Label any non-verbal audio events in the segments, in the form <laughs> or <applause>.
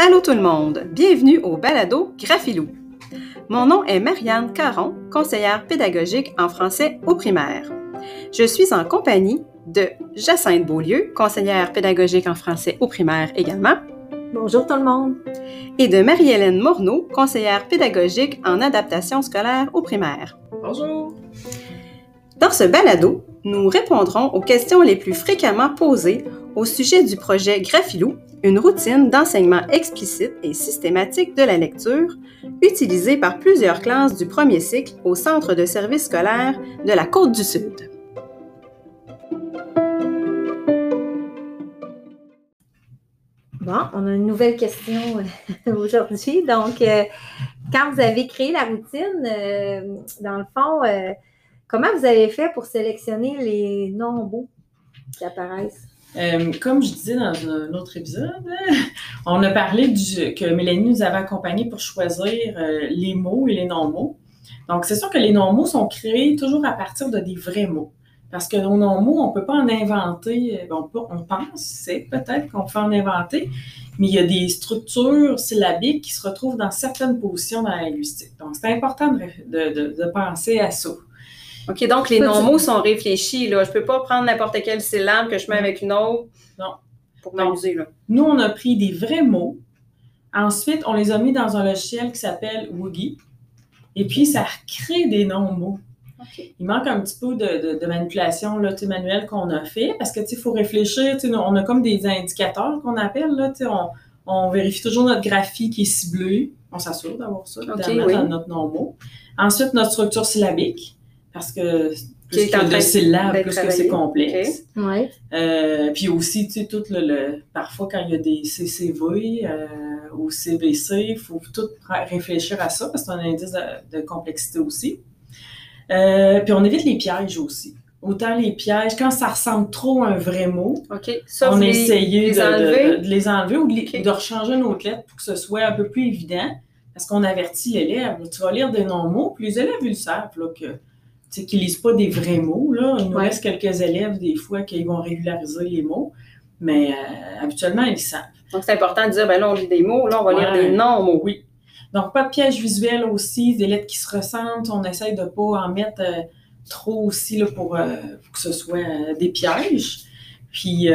Allô tout le monde, bienvenue au balado Graphilou. Mon nom est Marianne Caron, conseillère pédagogique en français au primaire. Je suis en compagnie de Jacinthe Beaulieu, conseillère pédagogique en français au primaire également. Bonjour tout le monde. Et de Marie-Hélène Morneau, conseillère pédagogique en adaptation scolaire au primaire. Bonjour. Dans ce balado, nous répondrons aux questions les plus fréquemment posées au sujet du projet Graphilou, une routine d'enseignement explicite et systématique de la lecture, utilisée par plusieurs classes du premier cycle au Centre de services scolaires de la Côte du Sud. Bon, on a une nouvelle question euh, <laughs> aujourd'hui. Donc, euh, quand vous avez créé la routine, euh, dans le fond, comment vous avez fait pour sélectionner les nombres qui apparaissent? comme je disais dans un autre épisode, <laughs> on a parlé du, que Mélanie nous avait accompagnés pour choisir les mots et les non-mots. Donc, c'est sûr que les non-mots sont créés toujours à partir de des vrais mots. Parce que nos non-mots, on ne peut pas en inventer. Euh, on, on pense, c'est peut-être qu'on peut en inventer, mais il y a des structures syllabiques qui se retrouvent dans certaines positions dans la linguistique. Donc, c'est important de, penser à ça. OK, donc les non-mots sont réfléchis. Là. Je ne peux pas prendre n'importe quelle syllabe que je mets avec une autre non. pour m'amuser. Nous, on a pris des vrais mots. Ensuite, on les a mis dans un logiciel qui s'appelle Woogie. Et puis, ça crée des non-mots. Il manque un petit peu de, de, manipulation là, manuelle qu'on a fait parce que il faut réfléchir. On a comme des indicateurs qu'on appelle. Là, on, on vérifie toujours notre graphie qui est ciblée. On s'assure d'avoir ça, dans notre nom Ensuite, notre structure syllabique, parce que plus que de syllabes, plus que c'est complexe. Euh, puis aussi, tu sais, tout le, parfois quand il y a des CCV euh, ou CBC, il faut tout réfléchir à ça parce que c'est un indice de complexité aussi. Euh, puis on évite les pièges aussi. Autant les pièges, quand ça ressemble trop à un vrai mot, on a essayé de, les enlever ou de, rechanger nos lettres pour que ce soit un peu plus évident. Parce qu'on avertit l'élève. Tu vas lire des non-mots, puis les élèves, ils le savent, là, que qu'ils lisent pas des vrais mots. Là. Il nous reste quelques élèves, des fois, qui vont régulariser les mots, mais euh, habituellement, ils savent. Donc, c'est important de dire, ben là, on lit des mots, là, on va lire des non-mots. Oui. Donc, pas de piège visuel aussi, des lettres qui se ressentent. On essaye de ne pas en mettre euh, trop aussi là, pour, euh, que ce soit des pièges. Puis,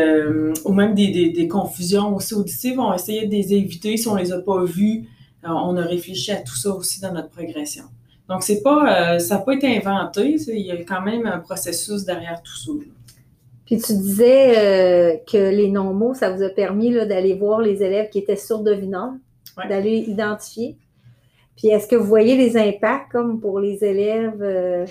ou même des, confusions aussi auditives, on va essayer de les éviter si on ne les a pas vues. on a réfléchi à tout ça aussi dans notre progression. Donc, c'est pas, ça n'a pas été inventé, il y a quand même un processus derrière tout ça. Puis tu disais que les non-mots, ça vous a permis d'aller voir les élèves qui étaient sourds-devinants, d'aller identifier. Puis est-ce que vous voyez les impacts comme pour les élèves euh,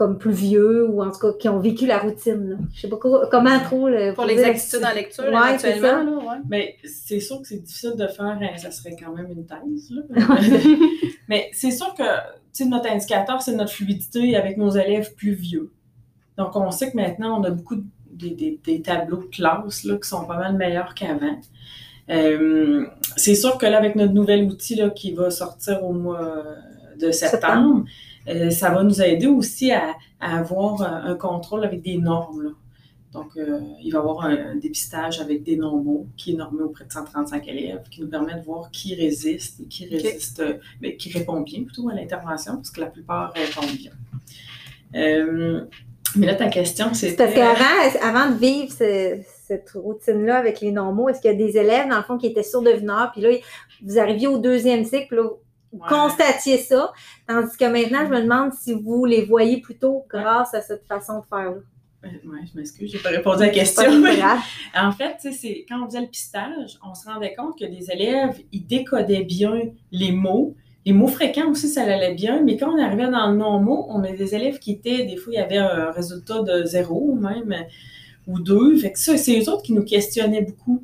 comme plus vieux ou en tout cas qui ont vécu la routine? Là? Je sais pas comment trop. pour les attitudes en lecture actuellement. Mais c'est sûr que c'est difficile de faire, hein, ça serait quand même une thèse. <laughs> Mais c'est sûr que notre indicateur, c'est notre fluidité avec nos élèves plus vieux. Donc on sait que maintenant, on a beaucoup des, tableaux de classe là, qui sont pas mal meilleurs qu'avant. Euh, c'est sûr que là, avec notre nouvel outil là, qui va sortir au mois de septembre, euh, ça va nous aider aussi à, avoir un, contrôle avec des normes. Donc, euh, il va y avoir un, dépistage avec des non-mots qui est normé auprès de 135 élèves, qui nous permet de voir qui résiste et qui résiste, mais qui répond bien plutôt à l'intervention, parce que la plupart répondent bien. mais là, ta question, c'est. Parce qu'avant avant de vivre ce, cette routine-là avec les normaux? Est-ce qu'il y a des élèves, dans le fond, qui étaient sourds-devineurs, puis là, vous arriviez au deuxième cycle, là, vous constatiez ça, tandis que maintenant, je me demande si vous les voyez plutôt grâce à cette façon de faire-là. Oui, je m'excuse, je n'ai pas répondu à la question. <laughs> en fait, c'est quand on faisait le pistage, on se rendait compte que des élèves, ils décodaient bien les mots. Les mots fréquents aussi, ça allait bien, mais quand on arrivait dans le non-mot, on a des élèves qui étaient, des fois, il y avait un résultat de zéro même ou deux. Fait que ça, c'est eux autres qui nous questionnaient beaucoup.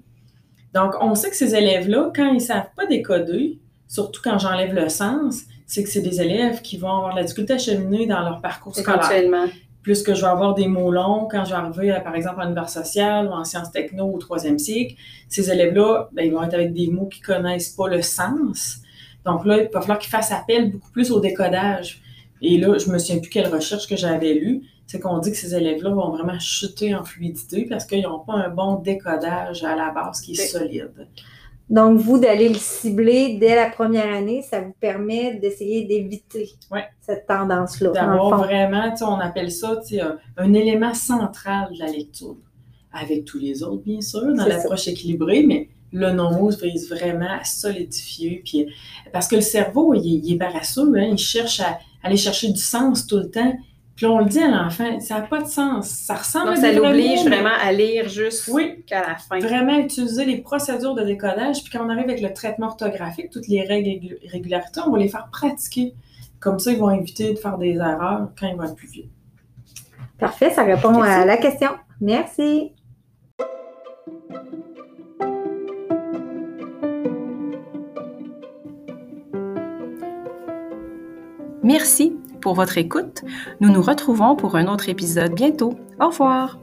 Donc, on sait que ces élèves-là, quand ils ne savent pas décoder, surtout quand j'enlève le sens, c'est que c'est des élèves qui vont avoir de la difficulté à cheminer dans leur parcours scolaire. Plus que je vais avoir des mots longs quand je vais arriver, par exemple, en univers social ou en sciences techno au troisième cycle. Ces élèves-là, ben, ils vont être avec des mots qui ne connaissent pas le sens. Donc là, il va falloir qu'ils fassent appel beaucoup plus au décodage. Et là, je me souviens plus quelle recherche que j'avais lue, c'est qu'on dit que ces élèves-là vont vraiment chuter en fluidité parce qu'ils n'ont pas un bon décodage à la base qui est solide. Donc, vous, d'aller le cibler dès la première année, ça vous permet d'essayer d'éviter cette tendance-là. D'avoir vraiment, on appelle ça un, un, élément central de la lecture. Avec tous les autres, bien sûr, dans l'approche équilibrée, mais le non-mot vise vraiment à solidifier. Puis, parce que le cerveau, il, est paresseux, hein, il cherche à aller chercher du sens tout le temps. Puis on le dit à l'enfant, ça n'a pas de sens. Ça ressemble Donc, ça l'oblige vraiment à lire juste oui, qu'à la fin. Vraiment utiliser les procédures de décodage. Puis quand on arrive avec le traitement orthographique, toutes les règles et régularités, on va les faire pratiquer. Comme ça, ils vont éviter de faire des erreurs quand ils vont être plus vieux. Parfait, ça répond à la question. Merci. Merci pour votre écoute. Nous nous retrouvons pour un autre épisode bientôt. Au revoir.